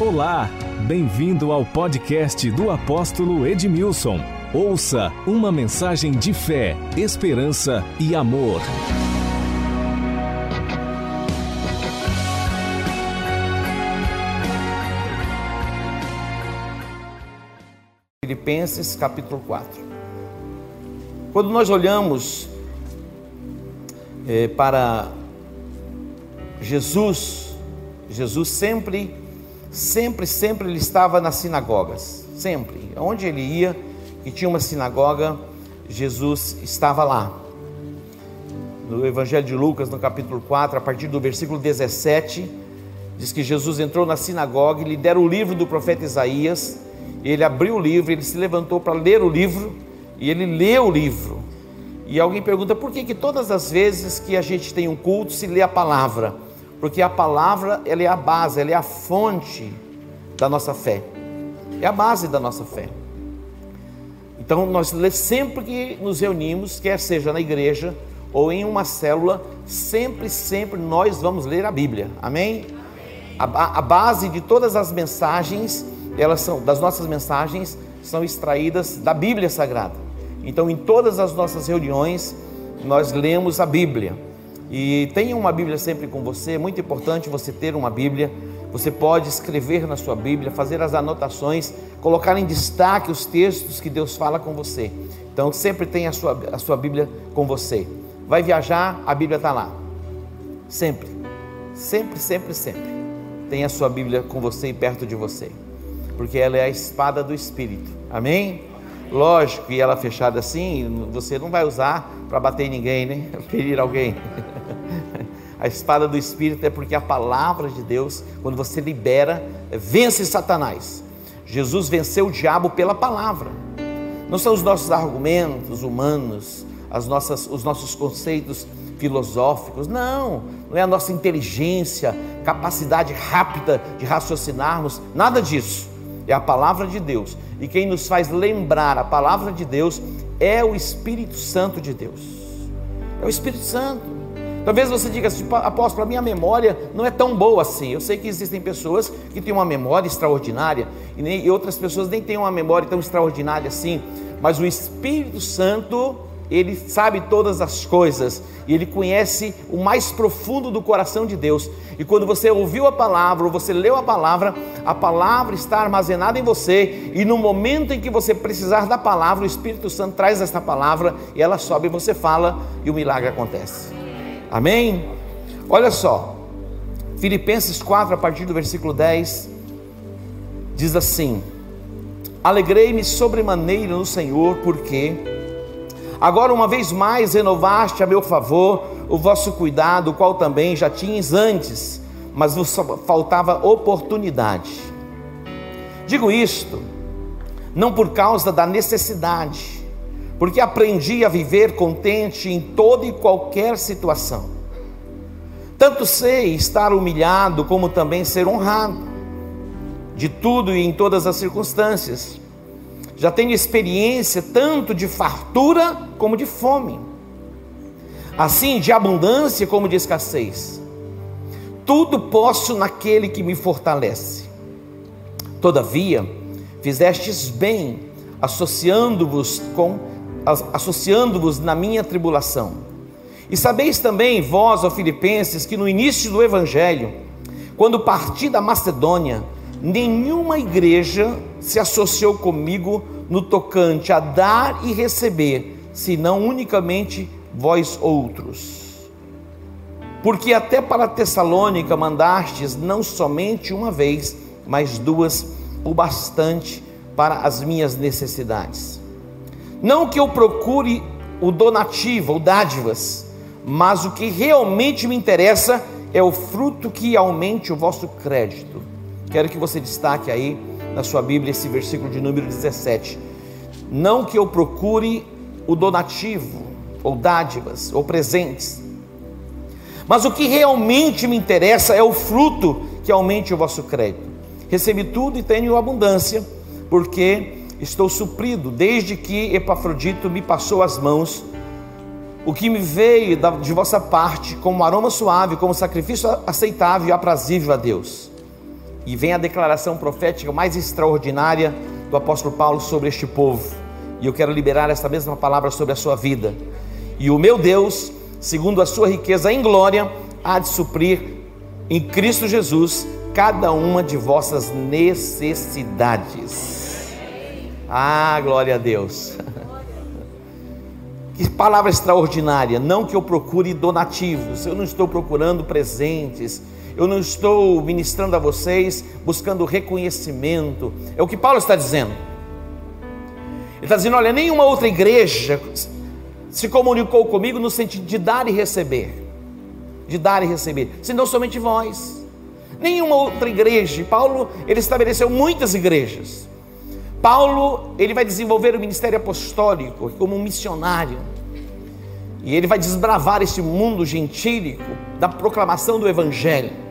Olá, bem-vindo ao podcast do apóstolo Edmilson. Ouça uma mensagem de fé, esperança e amor. Filipenses capítulo 4. Quando nós olhamos eh, para Jesus, Jesus sempre, sempre, sempre ele estava nas sinagogas, sempre. Onde ele ia e tinha uma sinagoga, Jesus estava lá. No Evangelho de Lucas, no capítulo 4, a partir do versículo 17, diz que Jesus entrou na sinagoga e lhe deram o livro do profeta Isaías. Ele abriu o livro, ele se levantou para ler o livro e ele leu o livro. E alguém pergunta por que, que todas as vezes que a gente tem um culto se lê a palavra? Porque a palavra ela é a base, ela é a fonte da nossa fé. É a base da nossa fé. Então nós sempre que nos reunimos, quer seja na igreja ou em uma célula, sempre, sempre nós vamos ler a Bíblia. Amém? A, a base de todas as mensagens, elas são das nossas mensagens são extraídas da Bíblia Sagrada. Então, em todas as nossas reuniões, nós lemos a Bíblia. E tenha uma Bíblia sempre com você, é muito importante você ter uma Bíblia. Você pode escrever na sua Bíblia, fazer as anotações, colocar em destaque os textos que Deus fala com você. Então, sempre tenha a sua, a sua Bíblia com você. Vai viajar, a Bíblia está lá. Sempre, sempre, sempre, sempre. Tenha a sua Bíblia com você e perto de você, porque ela é a espada do Espírito. Amém? Lógico que ela fechada assim, você não vai usar para bater ninguém, né? Ferir alguém. A espada do Espírito é porque a palavra de Deus, quando você libera, vence Satanás. Jesus venceu o diabo pela palavra. Não são os nossos argumentos humanos, as nossas, os nossos conceitos filosóficos, não, não é a nossa inteligência, capacidade rápida de raciocinarmos, nada disso. É a palavra de Deus. E quem nos faz lembrar a palavra de Deus é o Espírito Santo de Deus. É o Espírito Santo. Talvez você diga assim, apóstolo, a minha memória não é tão boa assim. Eu sei que existem pessoas que têm uma memória extraordinária e, nem, e outras pessoas nem têm uma memória tão extraordinária assim. Mas o Espírito Santo ele sabe todas as coisas e ele conhece o mais profundo do coração de Deus. E quando você ouviu a palavra, ou você leu a palavra, a palavra está armazenada em você, e no momento em que você precisar da palavra, o Espírito Santo traz esta palavra e ela sobe e você fala e o milagre acontece. Amém? Olha só, Filipenses 4, a partir do versículo 10, diz assim: Alegrei-me sobremaneira no Senhor, porque Agora, uma vez mais, renovaste a meu favor o vosso cuidado, o qual também já tinhas antes, mas vos faltava oportunidade. Digo isto, não por causa da necessidade, porque aprendi a viver contente em toda e qualquer situação. Tanto sei estar humilhado, como também ser honrado, de tudo e em todas as circunstâncias já tenho experiência tanto de fartura como de fome, assim de abundância como de escassez. Tudo posso naquele que me fortalece. Todavia, fizestes bem, associando-vos com associando-vos na minha tribulação. E sabeis também, vós, ó Filipenses, que no início do evangelho, quando parti da Macedônia, nenhuma igreja se associou comigo no tocante a dar e receber, senão unicamente vós outros. Porque até para Tessalônica mandastes não somente uma vez, mas duas, o bastante para as minhas necessidades. Não que eu procure o donativo ou dádivas, mas o que realmente me interessa é o fruto que aumente o vosso crédito Quero que você destaque aí na sua Bíblia esse versículo de número 17. Não que eu procure o donativo, ou dádivas, ou presentes, mas o que realmente me interessa é o fruto que aumente o vosso crédito. Recebi tudo e tenho abundância, porque estou suprido desde que Epafrodito me passou as mãos. O que me veio de vossa parte como aroma suave, como sacrifício aceitável e aprazível a Deus. E vem a declaração profética mais extraordinária do apóstolo Paulo sobre este povo. E eu quero liberar esta mesma palavra sobre a sua vida. E o meu Deus, segundo a sua riqueza em glória, há de suprir em Cristo Jesus cada uma de vossas necessidades. Ah, glória a Deus. Que palavra extraordinária. Não que eu procure donativos, eu não estou procurando presentes, eu não estou ministrando a vocês buscando reconhecimento. É o que Paulo está dizendo. Ele está dizendo: olha, nenhuma outra igreja se comunicou comigo no sentido de dar e receber. De dar e receber, senão somente vós. Nenhuma outra igreja. Paulo, ele estabeleceu muitas igrejas. Paulo, ele vai desenvolver o ministério apostólico como um missionário. E ele vai desbravar esse mundo gentílico da proclamação do evangelho.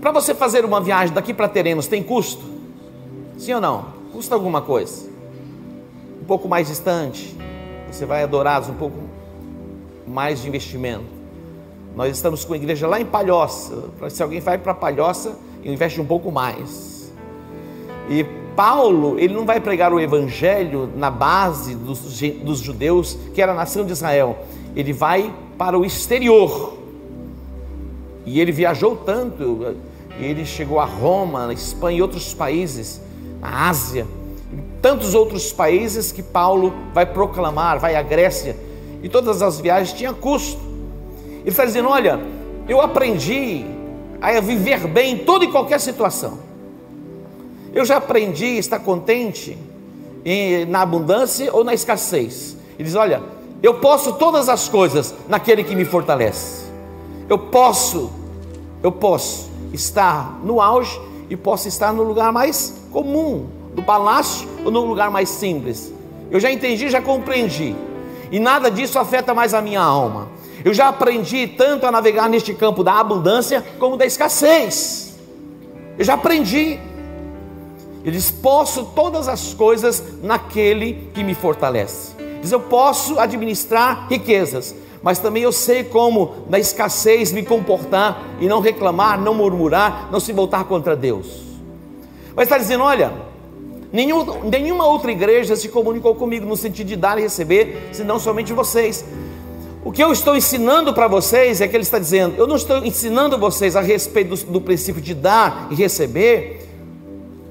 Para você fazer uma viagem daqui para Terenos tem custo? Sim ou não? Custa alguma coisa? Um pouco mais distante, você vai adorar um pouco mais de investimento. Nós estamos com a igreja lá em Palhoça. Se alguém vai para Palhoça, investe um pouco mais. E Paulo, ele não vai pregar o evangelho na base dos, dos judeus, que era a nação de Israel. Ele vai para o exterior. E ele viajou tanto, ele chegou a Roma, na Espanha e outros países, na Ásia, tantos outros países que Paulo vai proclamar, vai à Grécia, e todas as viagens tinham custo. Ele está dizendo: Olha, eu aprendi a viver bem em toda e qualquer situação. Eu já aprendi a estar contente na abundância ou na escassez. Ele diz: Olha, eu posso todas as coisas naquele que me fortalece. Eu posso, eu posso estar no auge e posso estar no lugar mais comum, do palácio ou no lugar mais simples. Eu já entendi, já compreendi. E nada disso afeta mais a minha alma. Eu já aprendi tanto a navegar neste campo da abundância como da escassez. Eu já aprendi. Ele diz: Posso todas as coisas naquele que me fortalece. Diz: Eu posso administrar riquezas, mas também eu sei como na escassez me comportar e não reclamar, não murmurar, não se voltar contra Deus. Mas está dizendo: Olha, nenhum, nenhuma outra igreja se comunicou comigo no sentido de dar e receber, senão somente vocês. O que eu estou ensinando para vocês é que ele está dizendo: eu não estou ensinando vocês a respeito do, do princípio de dar e receber,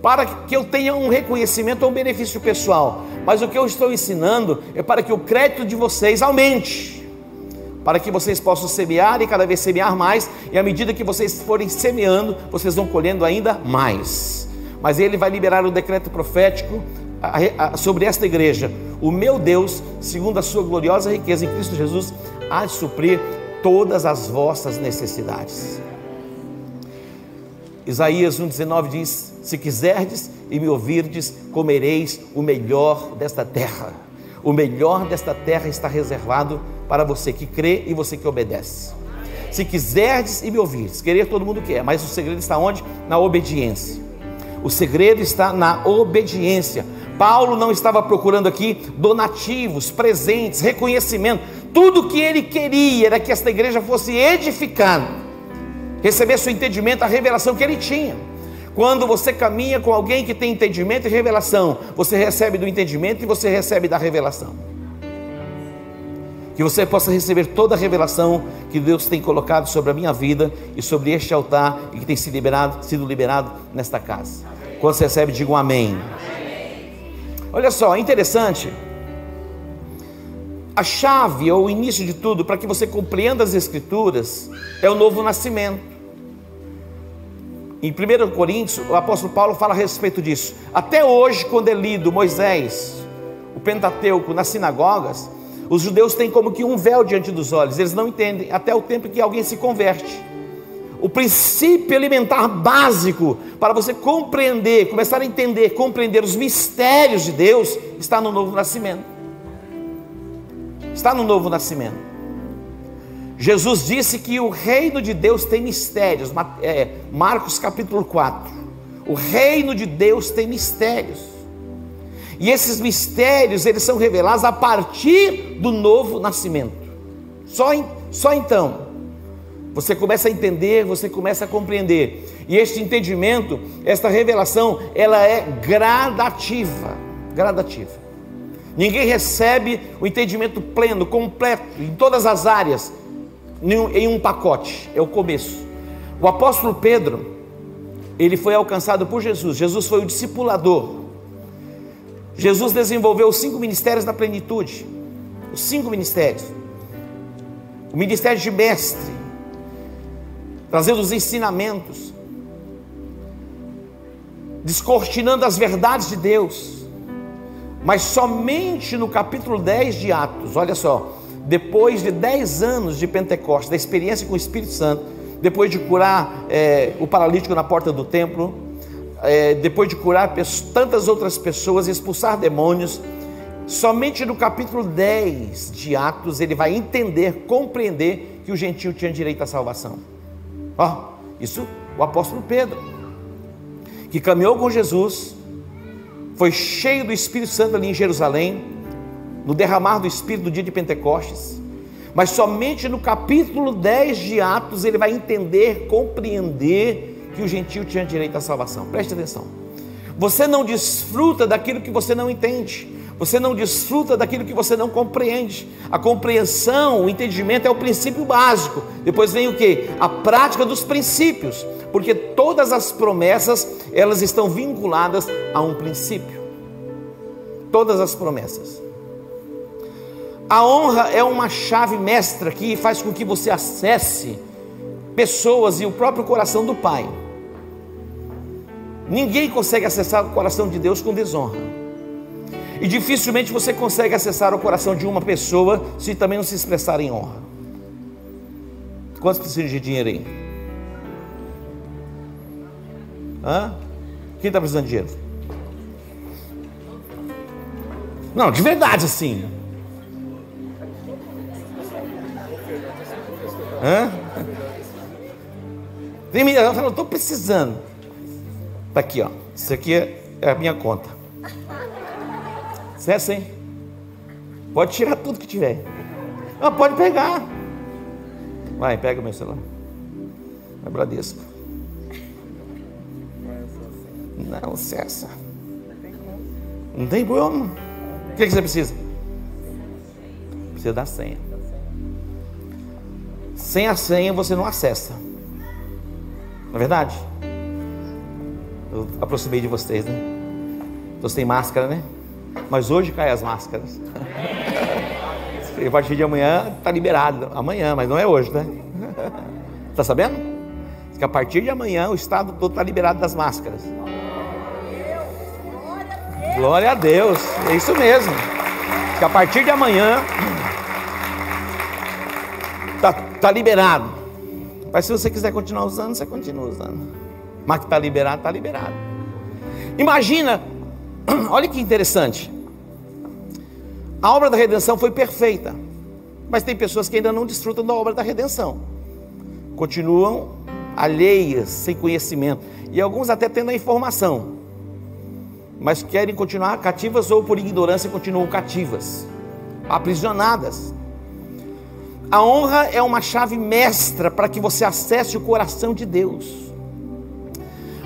para que eu tenha um reconhecimento ou um benefício pessoal, mas o que eu estou ensinando é para que o crédito de vocês aumente, para que vocês possam semear e cada vez semear mais, e à medida que vocês forem semeando, vocês vão colhendo ainda mais. Mas ele vai liberar o decreto profético sobre esta igreja. O meu Deus, segundo a sua gloriosa riqueza em Cristo Jesus, há de suprir todas as vossas necessidades. Isaías 1,19 diz: Se quiserdes e me ouvirdes, comereis o melhor desta terra. O melhor desta terra está reservado para você que crê e você que obedece. Se quiserdes e me ouvirdes, querer todo mundo quer, mas o segredo está onde? Na obediência. O segredo está na obediência. Paulo não estava procurando aqui donativos, presentes, reconhecimento. Tudo que ele queria era que esta igreja fosse edificada receber seu entendimento, a revelação que ele tinha. Quando você caminha com alguém que tem entendimento e revelação, você recebe do entendimento e você recebe da revelação. Que você possa receber toda a revelação que Deus tem colocado sobre a minha vida e sobre este altar e que tem sido liberado, sido liberado nesta casa. Quando você recebe, diga um amém. Olha só, é interessante. A chave ou o início de tudo para que você compreenda as Escrituras é o novo nascimento. Em 1 Coríntios, o apóstolo Paulo fala a respeito disso. Até hoje, quando é lido Moisés, o Pentateuco nas sinagogas, os judeus têm como que um véu diante dos olhos, eles não entendem, até o tempo que alguém se converte. O princípio elementar básico para você compreender, começar a entender, compreender os mistérios de Deus, está no novo nascimento. Está no novo nascimento. Jesus disse que o reino de Deus tem mistérios, é, Marcos capítulo 4. O reino de Deus tem mistérios. E esses mistérios, eles são revelados a partir do novo nascimento. Só, só então, você começa a entender, você começa a compreender. E este entendimento, esta revelação, ela é gradativa, gradativa. Ninguém recebe o entendimento pleno, completo, em todas as áreas, em um pacote. É o começo. O apóstolo Pedro, ele foi alcançado por Jesus. Jesus foi o discipulador. Jesus desenvolveu os cinco ministérios na plenitude. Os cinco ministérios. O ministério de mestre, trazendo os ensinamentos, descortinando as verdades de Deus. Mas somente no capítulo 10 de Atos, olha só, depois de 10 anos de Pentecostes, da experiência com o Espírito Santo, depois de curar é, o paralítico na porta do templo, é, depois de curar tantas outras pessoas, expulsar demônios, somente no capítulo 10 de Atos ele vai entender, compreender que o gentio tinha direito à salvação. Ó, isso o apóstolo Pedro, que caminhou com Jesus, foi cheio do Espírito Santo ali em Jerusalém, no derramar do Espírito do dia de Pentecostes, mas somente no capítulo 10 de Atos ele vai entender, compreender que o gentio tinha direito à salvação. Preste atenção. Você não desfruta daquilo que você não entende. Você não desfruta daquilo que você não compreende. A compreensão, o entendimento é o princípio básico. Depois vem o que? A prática dos princípios. Porque todas as promessas, elas estão vinculadas a um princípio. Todas as promessas. A honra é uma chave mestra que faz com que você acesse pessoas e o próprio coração do Pai. Ninguém consegue acessar o coração de Deus com desonra. E dificilmente você consegue acessar o coração de uma pessoa se também não se expressar em honra. Quantos precisam de dinheiro aí? Hã? Quem está precisando de dinheiro? Não, de verdade assim. Hã? Tem menina, ela falou, estou precisando. Está aqui, ó. Isso aqui é a minha conta. Cessa, hein? Pode tirar tudo que tiver. Ah, pode pegar. Vai, pega meu celular. É Bradesco. Não, cessa. Não tem como. O que, que você precisa? Precisa da senha. Sem a senha você não acessa. Não é verdade? Eu aproximei de vocês, né? Você tem máscara, né? Mas hoje cai as máscaras. a partir de amanhã está liberado. Amanhã, mas não é hoje, né? Está sabendo? Que a partir de amanhã o estado todo está liberado das máscaras. Glória a Deus. É isso mesmo. Que a partir de amanhã está tá liberado. Mas se você quiser continuar usando, você continua usando. Mas que está liberado, está liberado. Imagina Olha que interessante. A obra da redenção foi perfeita, mas tem pessoas que ainda não desfrutam da obra da redenção. Continuam alheias, sem conhecimento, e alguns até tendo a informação, mas querem continuar cativas ou por ignorância continuam cativas, aprisionadas. A honra é uma chave mestra para que você acesse o coração de Deus.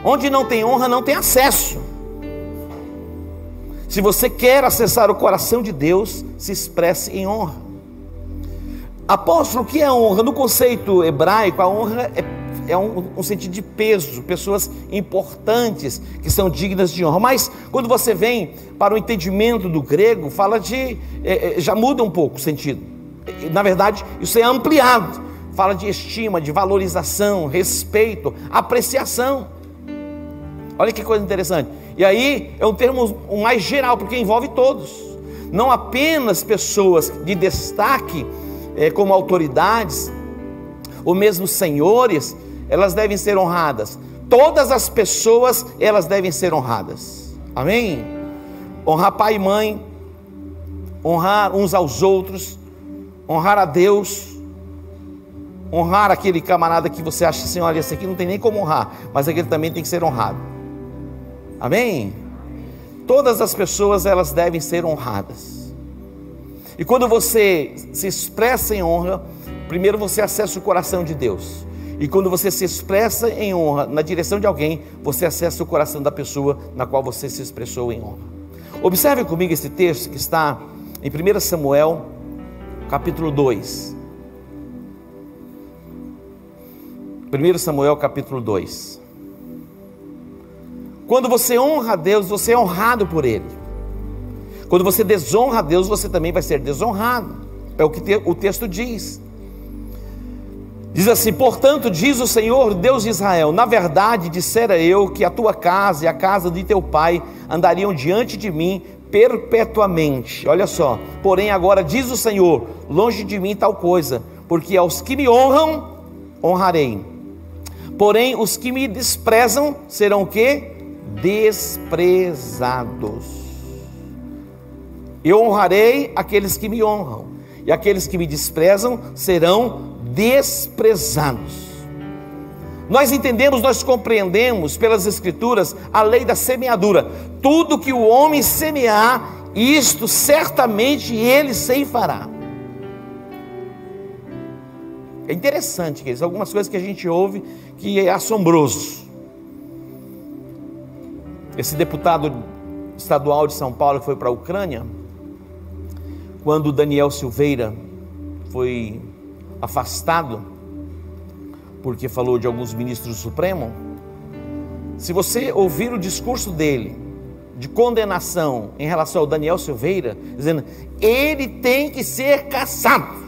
Onde não tem honra, não tem acesso. Se você quer acessar o coração de Deus, se expresse em honra. Apóstolo, o que é honra? No conceito hebraico, a honra é, é um, um, sentido de peso, pessoas importantes que são dignas de honra. Mas quando você vem para o entendimento do grego, fala de. É, é já muda um pouco o sentido. Na verdade, isso é ampliado. Fala de estima, de valorização, respeito, apreciação. Olha que coisa interessante. E aí é um termo mais geral, porque envolve todos, não apenas pessoas de destaque, é, como autoridades, ou mesmo senhores, elas devem ser honradas. Todas as pessoas, elas devem ser honradas. Amém? Honrar pai e mãe, honrar uns aos outros, honrar a Deus, honrar aquele camarada que você acha assim, olha, esse aqui não tem nem como honrar, mas aquele também tem que ser honrado. Amém? Todas as pessoas elas devem ser honradas. E quando você se expressa em honra, primeiro você acessa o coração de Deus. E quando você se expressa em honra na direção de alguém, você acessa o coração da pessoa na qual você se expressou em honra. Observe comigo esse texto que está em 1 Samuel, capítulo 2. 1 Samuel, capítulo 2. Quando você honra a Deus, você é honrado por Ele. Quando você desonra a Deus, você também vai ser desonrado. É o que o texto diz. Diz assim: Portanto, diz o Senhor Deus de Israel: Na verdade, dissera eu que a tua casa e a casa de teu pai andariam diante de mim perpetuamente. Olha só, porém, agora diz o Senhor: Longe de mim tal coisa, porque aos que me honram, honrarei. Porém, os que me desprezam serão o que? Desprezados. Eu honrarei aqueles que me honram, e aqueles que me desprezam serão desprezados. Nós entendemos, nós compreendemos pelas Escrituras a lei da semeadura. Tudo que o homem semear, isto certamente ele ceifará. É interessante, queridos, algumas coisas que a gente ouve que é assombroso. Esse deputado estadual de São Paulo que foi para a Ucrânia, quando Daniel Silveira foi afastado, porque falou de alguns ministros do Supremo. Se você ouvir o discurso dele, de condenação em relação ao Daniel Silveira, dizendo, ele tem que ser caçado.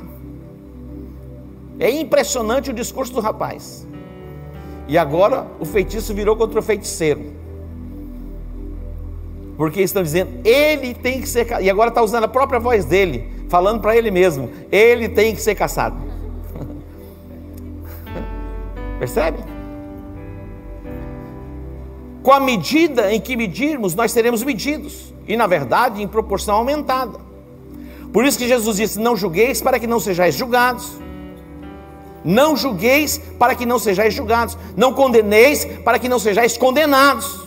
É impressionante o discurso do rapaz. E agora o feitiço virou contra o feiticeiro. Porque estão dizendo, ele tem que ser E agora está usando a própria voz dele, falando para ele mesmo: ele tem que ser caçado. Percebe? Com a medida em que medirmos, nós seremos medidos, e na verdade em proporção aumentada. Por isso que Jesus disse: Não julgueis para que não sejais julgados. Não julgueis para que não sejais julgados. Não condeneis para que não sejais condenados.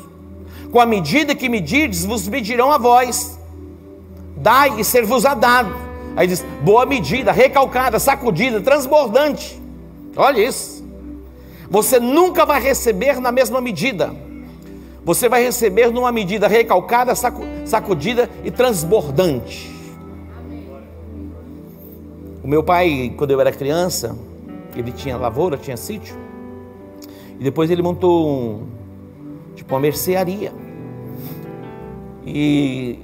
Com a medida que medirdes, vos medirão a vós. Dai e ser-vos-á dado. Aí diz: boa medida, recalcada, sacudida, transbordante. Olha isso. Você nunca vai receber na mesma medida. Você vai receber numa medida recalcada, sacudida e transbordante. O meu pai, quando eu era criança, ele tinha lavoura, tinha sítio. E depois ele montou um, tipo uma mercearia. E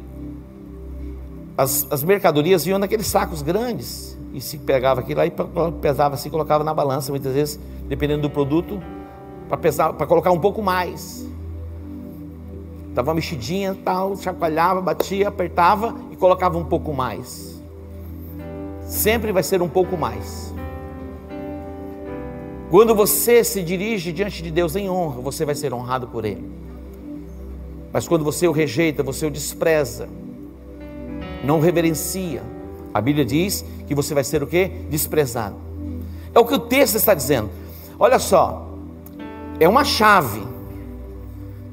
as, as mercadorias vinham naqueles sacos grandes. E se pegava aquilo aí, pesava assim, colocava na balança, muitas vezes dependendo do produto, para pesar, para colocar um pouco mais. Dava uma mexidinha, tal, chacoalhava, batia, apertava e colocava um pouco mais. Sempre vai ser um pouco mais. Quando você se dirige diante de Deus em honra, você vai ser honrado por Ele. Mas quando você o rejeita, você o despreza, não reverencia, a Bíblia diz que você vai ser o que? Desprezado. É o que o texto está dizendo. Olha só, é uma chave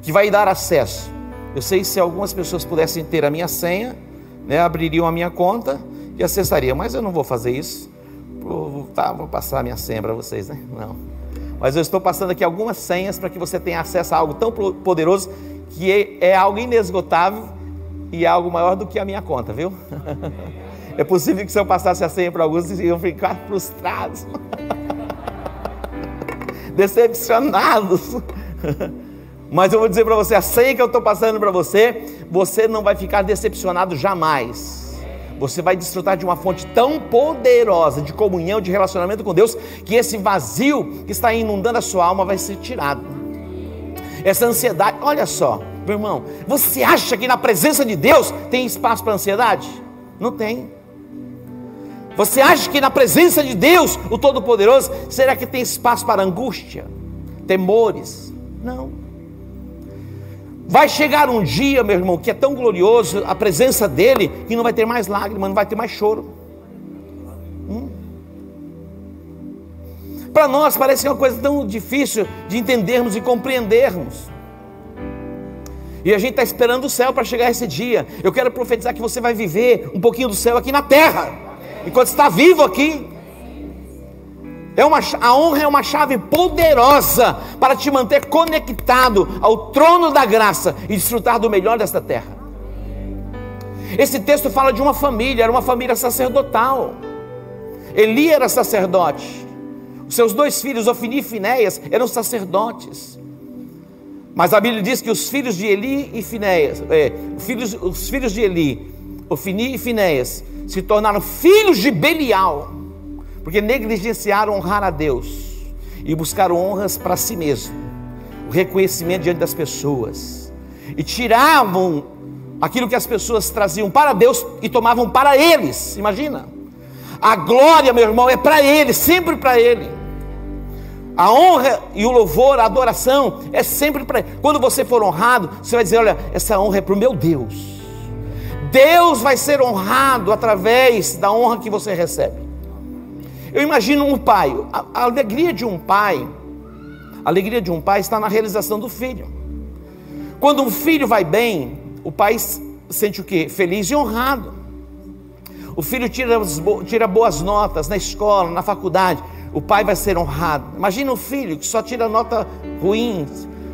que vai dar acesso. Eu sei se algumas pessoas pudessem ter a minha senha, né, abririam a minha conta e acessariam, mas eu não vou fazer isso. Vou, tá, vou passar a minha senha para vocês, né? Não. Mas eu estou passando aqui algumas senhas para que você tenha acesso a algo tão poderoso que é, é algo inesgotável e é algo maior do que a minha conta, viu? É possível que se eu passasse a senha para alguns, iam ficar frustrados. decepcionados. Mas eu vou dizer para você, a senha que eu estou passando para você, você não vai ficar decepcionado jamais. Você vai desfrutar de uma fonte tão poderosa de comunhão, de relacionamento com Deus, que esse vazio que está inundando a sua alma vai ser tirado. Essa ansiedade, olha só, meu irmão, você acha que na presença de Deus tem espaço para ansiedade? Não tem. Você acha que na presença de Deus, o Todo-Poderoso, será que tem espaço para angústia, temores? Não. Vai chegar um dia, meu irmão, que é tão glorioso a presença dele, que não vai ter mais lágrimas, não vai ter mais choro. Hum? Para nós parece uma coisa tão difícil de entendermos e compreendermos. E a gente está esperando o céu para chegar esse dia. Eu quero profetizar que você vai viver um pouquinho do céu aqui na terra enquanto está vivo aqui. É uma, a honra é uma chave poderosa para te manter conectado ao trono da graça e desfrutar do melhor desta terra. Esse texto fala de uma família, era uma família sacerdotal. Eli era sacerdote. Seus dois filhos, Ofini e Finéias, eram sacerdotes. Mas a Bíblia diz que os filhos de Eli e Finéias, é, filhos, os filhos de Eli, Ofini e Finéias, se tornaram filhos de Belial, porque negligenciaram honrar a Deus e buscaram honras para si mesmo, o reconhecimento diante das pessoas, e tiravam aquilo que as pessoas traziam para Deus e tomavam para eles. Imagina. A glória, meu irmão, é para ele, sempre para ele. A honra e o louvor, a adoração é sempre para. Quando você for honrado, você vai dizer: Olha, essa honra é para o meu Deus. Deus vai ser honrado através da honra que você recebe. Eu imagino um pai, a, a alegria de um pai, a alegria de um pai está na realização do filho. Quando um filho vai bem, o pai sente o que? Feliz e honrado. O filho tira, tira boas notas na escola, na faculdade. O pai vai ser honrado. Imagina um filho que só tira nota ruim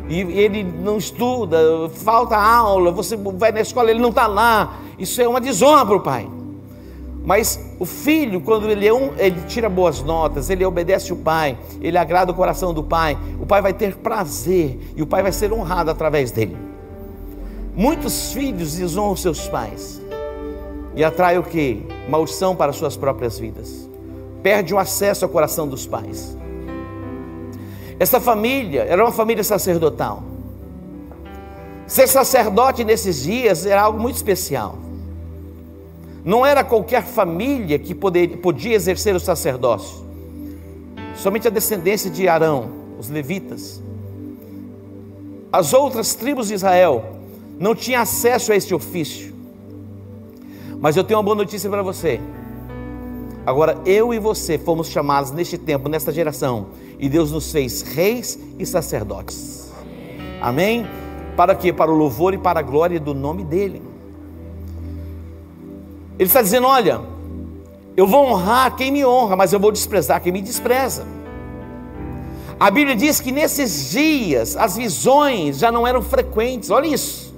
e ele não estuda, falta aula, você vai na escola, ele não está lá. Isso é uma desonra para o pai. Mas o filho, quando ele, é um, ele tira boas notas, ele obedece o pai, ele agrada o coração do pai, o pai vai ter prazer e o pai vai ser honrado através dele. Muitos filhos desonram seus pais e atraem o que? Maldição para suas próprias vidas. Perde o acesso ao coração dos pais. Essa família era uma família sacerdotal. Ser sacerdote nesses dias era algo muito especial. Não era qualquer família que poder, podia exercer o sacerdócio. Somente a descendência de Arão, os levitas. As outras tribos de Israel não tinha acesso a este ofício. Mas eu tenho uma boa notícia para você. Agora, eu e você fomos chamados neste tempo, nesta geração, e Deus nos fez reis e sacerdotes. Amém? Para quê? Para o louvor e para a glória do nome dEle. Ele está dizendo: olha, eu vou honrar quem me honra, mas eu vou desprezar quem me despreza. A Bíblia diz que nesses dias as visões já não eram frequentes, olha isso.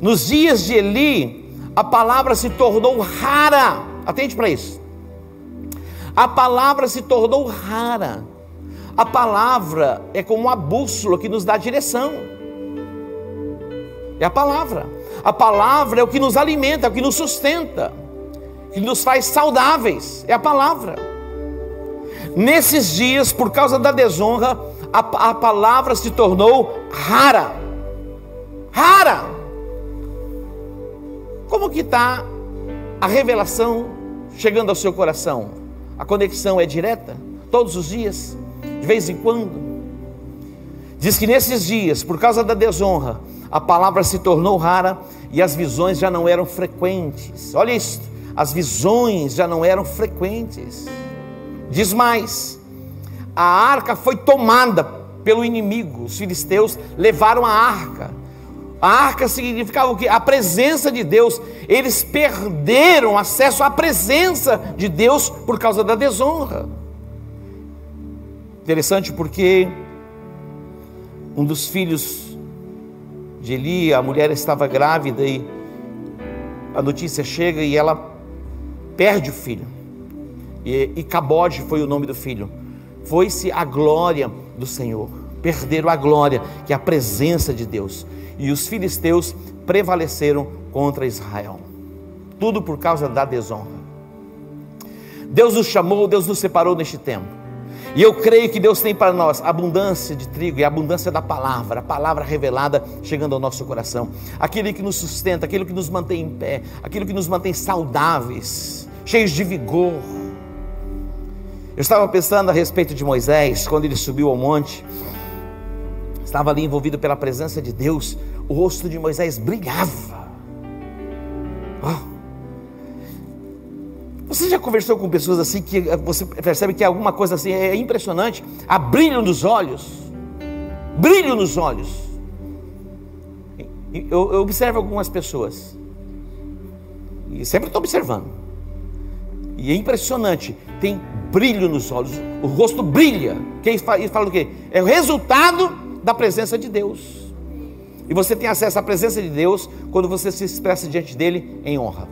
Nos dias de Eli, a palavra se tornou rara. Atente para isso. A palavra se tornou rara. A palavra é como uma bússola que nos dá direção. É a palavra. A palavra é o que nos alimenta, é o que nos sustenta, que nos faz saudáveis. É a palavra. Nesses dias, por causa da desonra, a, a palavra se tornou rara. Rara. Como que está a revelação chegando ao seu coração? A conexão é direta? Todos os dias? De vez em quando? Diz que nesses dias, por causa da desonra, a palavra se tornou rara e as visões já não eram frequentes. Olha isso, as visões já não eram frequentes. Diz mais: a arca foi tomada pelo inimigo, os filisteus levaram a arca a arca significava o que? A presença de Deus. Eles perderam acesso à presença de Deus por causa da desonra. Interessante porque um dos filhos de Eli, a mulher estava grávida e a notícia chega e ela perde o filho. E, e Cabode foi o nome do filho. Foi-se a glória do Senhor. Perderam a glória, que é a presença de Deus e os filisteus prevaleceram contra Israel. Tudo por causa da desonra. Deus nos chamou, Deus nos separou neste tempo. E eu creio que Deus tem para nós abundância de trigo e abundância da palavra, a palavra revelada chegando ao nosso coração. Aquilo que nos sustenta, aquilo que nos mantém em pé, aquilo que nos mantém saudáveis, cheios de vigor. Eu estava pensando a respeito de Moisés, quando ele subiu ao monte, estava ali envolvido pela presença de Deus, o rosto de Moisés brilhava. Oh. Você já conversou com pessoas assim que você percebe que alguma coisa assim é impressionante? Há brilho nos olhos. Brilho nos olhos. Eu, eu observo algumas pessoas. E sempre estou observando. E é impressionante. Tem brilho nos olhos, o rosto brilha. Quem fala, fala o quê? É o resultado da presença de Deus. E você tem acesso à presença de Deus quando você se expressa diante dele em honra.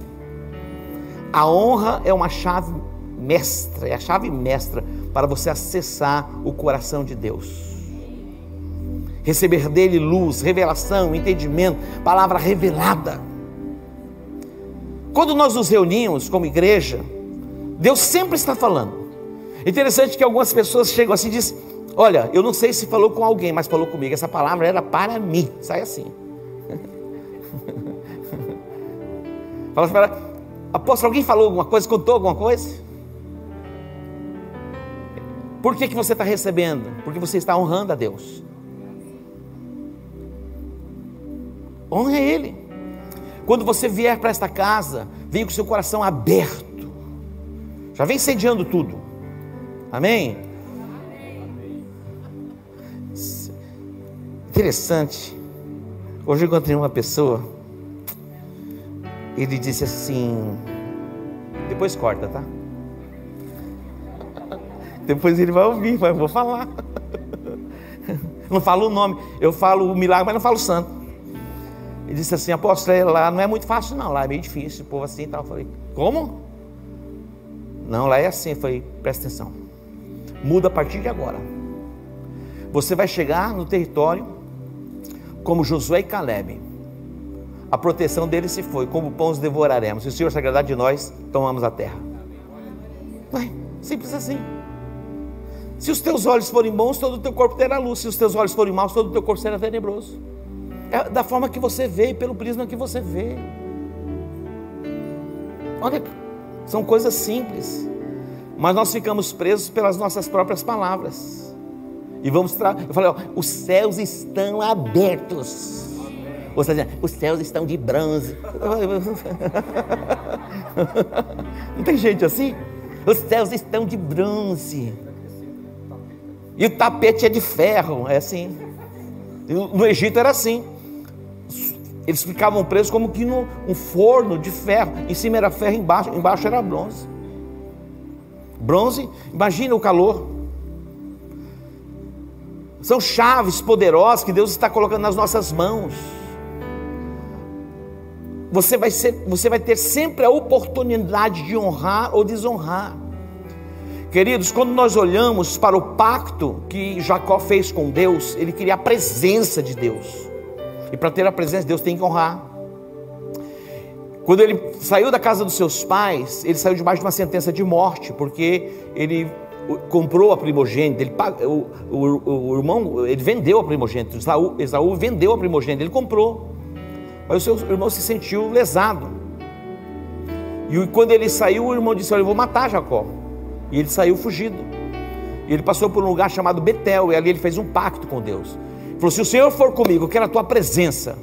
A honra é uma chave mestra, é a chave mestra para você acessar o coração de Deus. Receber dele luz, revelação, entendimento, palavra revelada. Quando nós nos reunimos como igreja, Deus sempre está falando. Interessante que algumas pessoas chegam assim e dizem: Olha, eu não sei se falou com alguém, mas falou comigo. Essa palavra era para mim. Sai assim. Fala para apóstolo, alguém falou alguma coisa, contou alguma coisa? Por que, que você está recebendo? Porque você está honrando a Deus. Honre Ele. Quando você vier para esta casa, venha com seu coração aberto. Já vem sediando tudo. Amém? Interessante. Hoje eu encontrei uma pessoa. Ele disse assim. Depois corta, tá? Depois ele vai ouvir, mas vou falar. Não falo o nome, eu falo o milagre, mas não falo o santo. Ele disse assim, apóstolo, é lá não é muito fácil não, lá é meio difícil, o povo assim e tal. Eu falei, como? Não, lá é assim. Eu falei, presta atenção. Muda a partir de agora. Você vai chegar no território como Josué e Caleb. A proteção deles se foi, como pão os devoraremos. Se o Senhor se agradar de nós, tomamos a terra. Vai, simples assim. Se os teus olhos forem bons, todo o teu corpo terá luz. Se os teus olhos forem maus, todo o teu corpo será tenebroso. É da forma que você vê e pelo prisma que você vê. Olha, são coisas simples. Mas nós ficamos presos pelas nossas próprias palavras. E vamos tra... Eu falei, ó, os céus estão abertos. Ou seja, os céus estão de bronze. Não tem gente assim? Os céus estão de bronze. E o tapete é de ferro, é assim. No Egito era assim. Eles ficavam presos como que num um forno de ferro. Em cima era ferro, embaixo, embaixo era bronze. Bronze, imagina o calor. São chaves poderosas que Deus está colocando nas nossas mãos. Você vai, ser, você vai ter sempre a oportunidade de honrar ou desonrar. Queridos, quando nós olhamos para o pacto que Jacó fez com Deus, ele queria a presença de Deus. E para ter a presença de Deus tem que honrar. Quando ele saiu da casa dos seus pais, ele saiu debaixo de uma sentença de morte, porque ele comprou a primogênita, ele, o, o, o, irmão, ele vendeu a primogênita, Esaú, Esaú vendeu a primogênita, ele comprou. Mas o seu irmão se sentiu lesado. E quando ele saiu, o irmão disse: Olha, eu vou matar Jacó. E ele saiu fugido. E ele passou por um lugar chamado Betel, e ali ele fez um pacto com Deus. Falou: se o Senhor for comigo, eu quero a tua presença.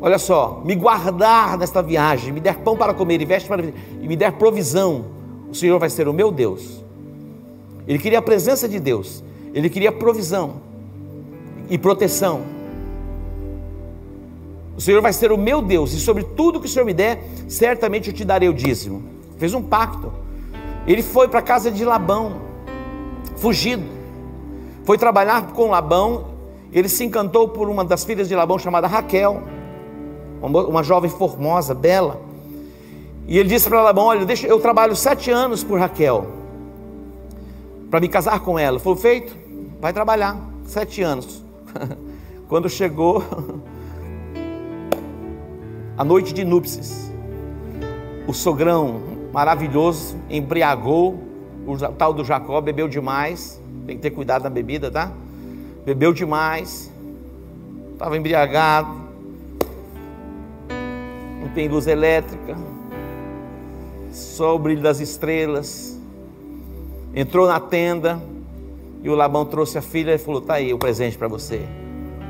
Olha só, me guardar nesta viagem, me der pão para comer e veste para e me der provisão, Senhor vai ser o meu Deus. Ele queria a presença de Deus, ele queria provisão e proteção. O Senhor vai ser o meu Deus, e sobre tudo que o Senhor me der, certamente eu te darei o dízimo. Fez um pacto. Ele foi para a casa de Labão, fugido. Foi trabalhar com Labão, ele se encantou por uma das filhas de Labão chamada Raquel, uma jovem formosa, bela. E ele disse para Labão: Olha, deixa, eu trabalho sete anos por Raquel, para me casar com ela. Falou: Feito, vai trabalhar, sete anos. Quando chegou a noite de núpcias, o sogrão maravilhoso embriagou o tal do Jacó, bebeu demais tem que ter cuidado na bebida, tá? Bebeu demais, estava embriagado, não tem luz elétrica, só o brilho das estrelas. Entrou na tenda e o Labão trouxe a filha e falou: Tá aí o presente para você.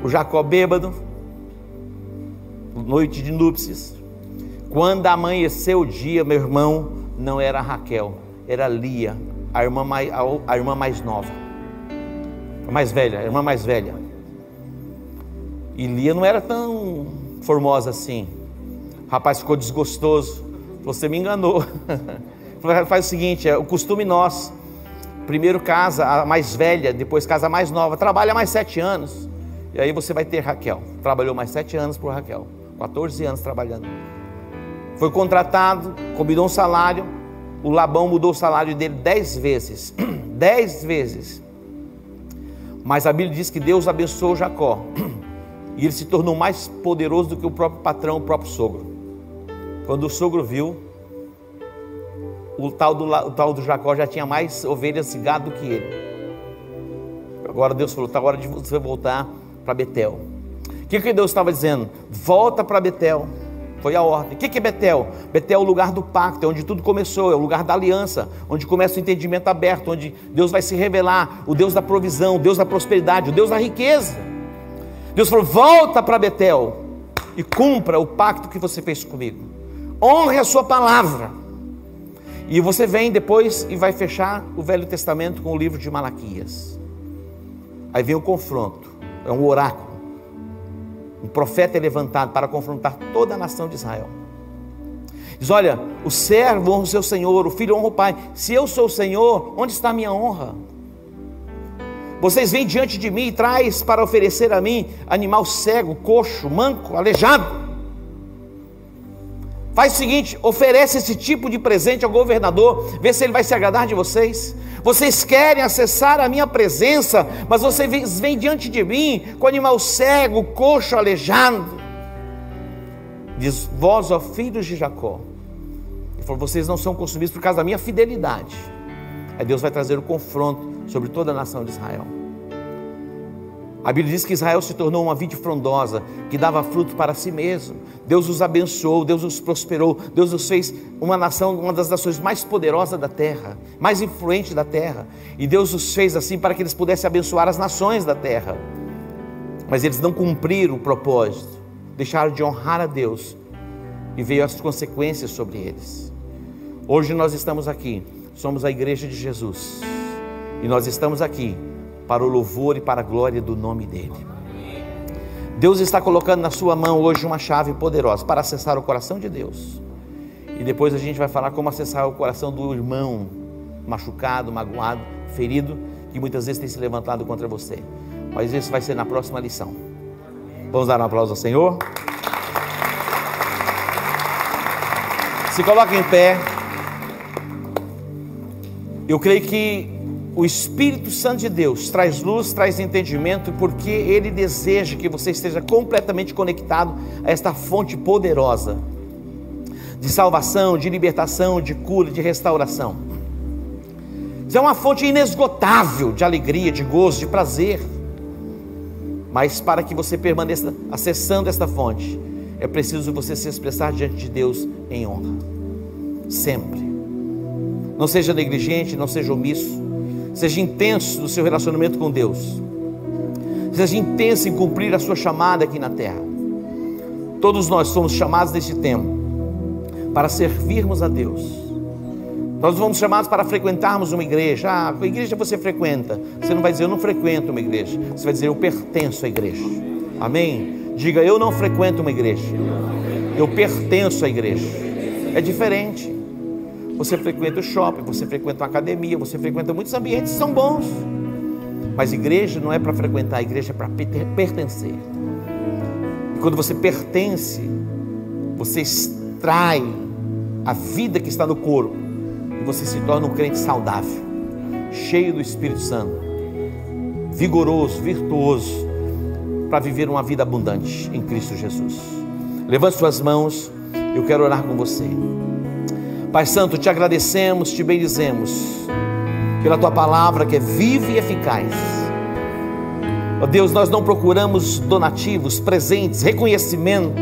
O Jacó bêbado, noite de núpcias. Quando amanheceu o dia, meu irmão, não era Raquel, era Lia, a irmã mais, a, irmã mais nova a mais velha, a irmã mais velha. E Lia não era tão formosa assim. O rapaz ficou desgostoso. Você me enganou. faz o seguinte: é o costume nosso. Primeiro casa a mais velha, depois casa a mais nova, trabalha mais sete anos. E aí você vai ter Raquel. Trabalhou mais sete anos por Raquel. 14 anos trabalhando. Foi contratado, combinou um salário. O Labão mudou o salário dele dez vezes. dez vezes. Mas a Bíblia diz que Deus abençoou Jacó. E ele se tornou mais poderoso do que o próprio patrão, o próprio sogro. Quando o sogro viu, o tal do, o tal do Jacó já tinha mais ovelhas e gado do que ele. Agora Deus falou: está hora de você voltar para Betel. O que, que Deus estava dizendo? Volta para Betel. Foi a ordem. O que, que é Betel? Betel é o lugar do pacto, é onde tudo começou, é o lugar da aliança, onde começa o entendimento aberto, onde Deus vai se revelar, o Deus da provisão, o Deus da prosperidade, o Deus da riqueza. Deus falou: volta para Betel e cumpra o pacto que você fez comigo. Honre a sua palavra. E você vem depois e vai fechar o Velho Testamento com o livro de Malaquias. Aí vem o confronto, é um oráculo. Um profeta é levantado para confrontar toda a nação de Israel. Diz: Olha, o servo honra o seu senhor, o filho honra o pai. Se eu sou o senhor, onde está a minha honra? Vocês vêm diante de mim e traz para oferecer a mim animal cego, coxo, manco, aleijado. Faz o seguinte: oferece esse tipo de presente ao governador, vê se ele vai se agradar de vocês. Vocês querem acessar a minha presença, mas vocês vêm diante de mim com animal cego, coxo, aleijado. Diz: Vós, ó filhos de Jacó, ele falou: vocês não são consumidos por causa da minha fidelidade. Aí Deus vai trazer o confronto sobre toda a nação de Israel. A Bíblia diz que Israel se tornou uma vide frondosa, que dava fruto para si mesmo. Deus os abençoou, Deus os prosperou, Deus os fez uma nação, uma das nações mais poderosas da terra, mais influente da terra. E Deus os fez assim para que eles pudessem abençoar as nações da terra. Mas eles não cumpriram o propósito, deixaram de honrar a Deus e veio as consequências sobre eles. Hoje nós estamos aqui, somos a igreja de Jesus. E nós estamos aqui para o louvor e para a glória do nome dele. Deus está colocando na sua mão hoje uma chave poderosa para acessar o coração de Deus. E depois a gente vai falar como acessar o coração do irmão machucado, magoado, ferido, que muitas vezes tem se levantado contra você. Mas isso vai ser na próxima lição. Vamos dar um aplauso ao Senhor. Se coloque em pé. Eu creio que o Espírito Santo de Deus traz luz, traz entendimento, porque Ele deseja que você esteja completamente conectado a esta fonte poderosa de salvação, de libertação, de cura, de restauração. É uma fonte inesgotável de alegria, de gozo, de prazer. Mas para que você permaneça acessando esta fonte, é preciso você se expressar diante de Deus em honra. Sempre. Não seja negligente, não seja omisso Seja intenso no seu relacionamento com Deus. Seja intenso em cumprir a sua chamada aqui na terra. Todos nós somos chamados neste tempo para servirmos a Deus. Nós fomos chamados para frequentarmos uma igreja. Ah, a igreja você frequenta. Você não vai dizer eu não frequento uma igreja. Você vai dizer eu pertenço à igreja. Amém? Diga eu não frequento uma igreja. Eu pertenço à igreja. É diferente. Você frequenta o shopping, você frequenta uma academia, você frequenta muitos ambientes que são bons. Mas igreja não é para frequentar, a igreja é para pertencer. E quando você pertence, você extrai a vida que está no corpo e você se torna um crente saudável, cheio do Espírito Santo, vigoroso, virtuoso, para viver uma vida abundante em Cristo Jesus. Levante suas mãos, eu quero orar com você. Pai Santo, te agradecemos, te bendizemos pela tua palavra que é viva e eficaz. Ó oh Deus, nós não procuramos donativos, presentes, reconhecimento,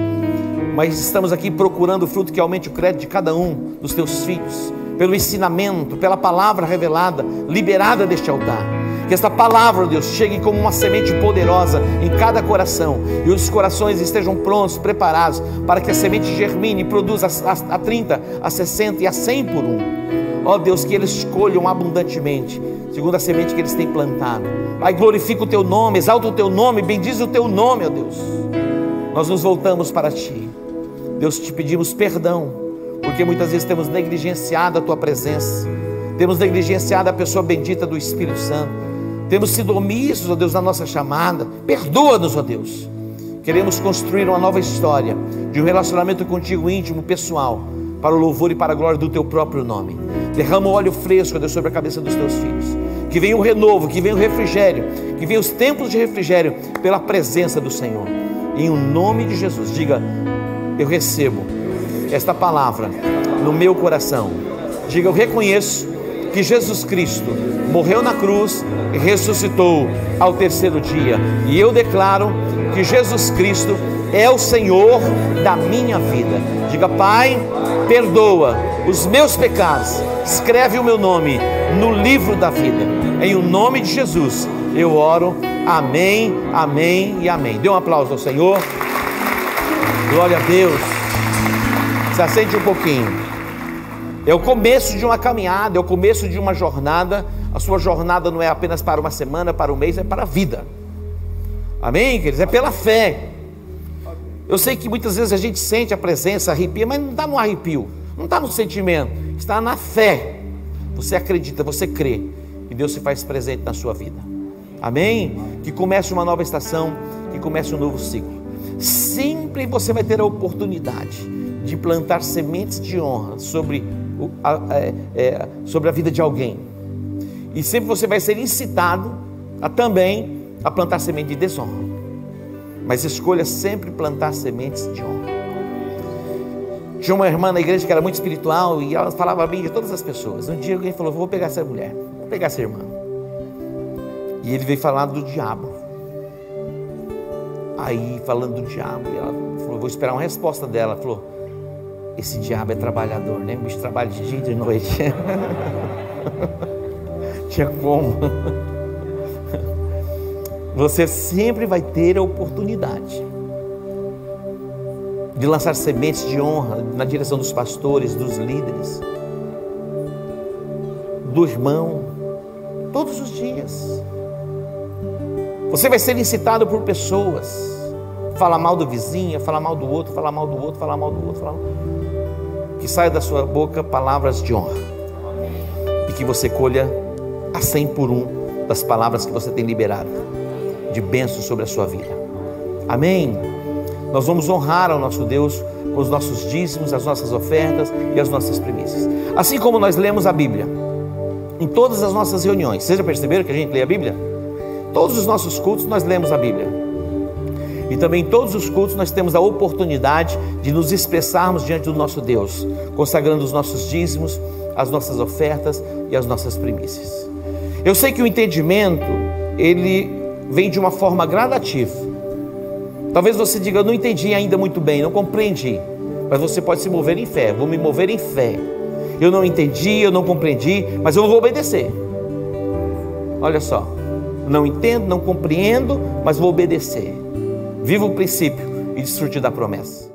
mas estamos aqui procurando o fruto que aumente o crédito de cada um dos teus filhos, pelo ensinamento, pela palavra revelada, liberada deste altar. Que esta palavra, Deus, chegue como uma semente poderosa em cada coração e os corações estejam prontos, preparados para que a semente germine e produza a, 30, a 60 e a 100 por um. Ó Deus, que eles escolham abundantemente, segundo a semente que eles têm plantado. Pai, glorifica o teu nome, exalta o teu nome, bendiz o teu nome, ó Deus. Nós nos voltamos para ti. Deus, te pedimos perdão porque muitas vezes temos negligenciado a tua presença, temos negligenciado a pessoa bendita do Espírito Santo, temos sido omissos, ó Deus, na nossa chamada. Perdoa-nos, ó Deus. Queremos construir uma nova história de um relacionamento contigo íntimo, pessoal, para o louvor e para a glória do teu próprio nome. Derrama o óleo fresco, ó Deus, sobre a cabeça dos teus filhos. Que venha o renovo, que venha o refrigério, que venha os tempos de refrigério pela presença do Senhor. Em o nome de Jesus, diga: Eu recebo esta palavra no meu coração. Diga: Eu reconheço que Jesus Cristo morreu na cruz e ressuscitou ao terceiro dia. E eu declaro que Jesus Cristo é o Senhor da minha vida. Diga, Pai, perdoa os meus pecados, escreve o meu nome no livro da vida. Em o nome de Jesus, eu oro. Amém, amém e amém. Dê um aplauso ao Senhor. Glória a Deus. Se assente um pouquinho. É o começo de uma caminhada, é o começo de uma jornada. A sua jornada não é apenas para uma semana, para um mês, é para a vida. Amém, queridos? É pela fé. Eu sei que muitas vezes a gente sente a presença, arrepia, mas não está no arrepio, não está no sentimento, está na fé. Você acredita, você crê, e Deus se faz presente na sua vida. Amém? Que comece uma nova estação, que comece um novo ciclo. Sempre você vai ter a oportunidade de plantar sementes de honra sobre sobre a vida de alguém. E sempre você vai ser incitado a também a plantar semente de desonra. Mas escolha sempre plantar sementes de honra. Tinha uma irmã na igreja que era muito espiritual e ela falava bem de todas as pessoas. Um dia alguém falou: Vou pegar essa mulher, vou pegar essa irmã. E ele veio falando do diabo. Aí, falando do diabo, ela falou: Vou esperar uma resposta dela. Ela falou: esse diabo é trabalhador, né? O bicho trabalha de dia e de noite. Tinha como. Você sempre vai ter a oportunidade de lançar sementes de honra na direção dos pastores, dos líderes, do irmão, todos os dias. Você vai ser incitado por pessoas, falar mal do vizinho, falar mal do outro, falar mal do outro, falar mal do outro, falar mal que saia da sua boca palavras de honra e que você colha a cem por um das palavras que você tem liberado de bênção sobre a sua vida. Amém? Nós vamos honrar ao nosso Deus com os nossos dízimos, as nossas ofertas e as nossas primícias. Assim como nós lemos a Bíblia em todas as nossas reuniões. Vocês já perceberam que a gente lê a Bíblia? Todos os nossos cultos nós lemos a Bíblia. E também em todos os cultos nós temos a oportunidade de nos expressarmos diante do nosso Deus, consagrando os nossos dízimos, as nossas ofertas e as nossas primícias. Eu sei que o entendimento, ele vem de uma forma gradativa. Talvez você diga, não entendi ainda muito bem, não compreendi. Mas você pode se mover em fé, vou me mover em fé. Eu não entendi, eu não compreendi, mas eu vou obedecer. Olha só, não entendo, não compreendo, mas vou obedecer. Viva o princípio e desfrute da promessa.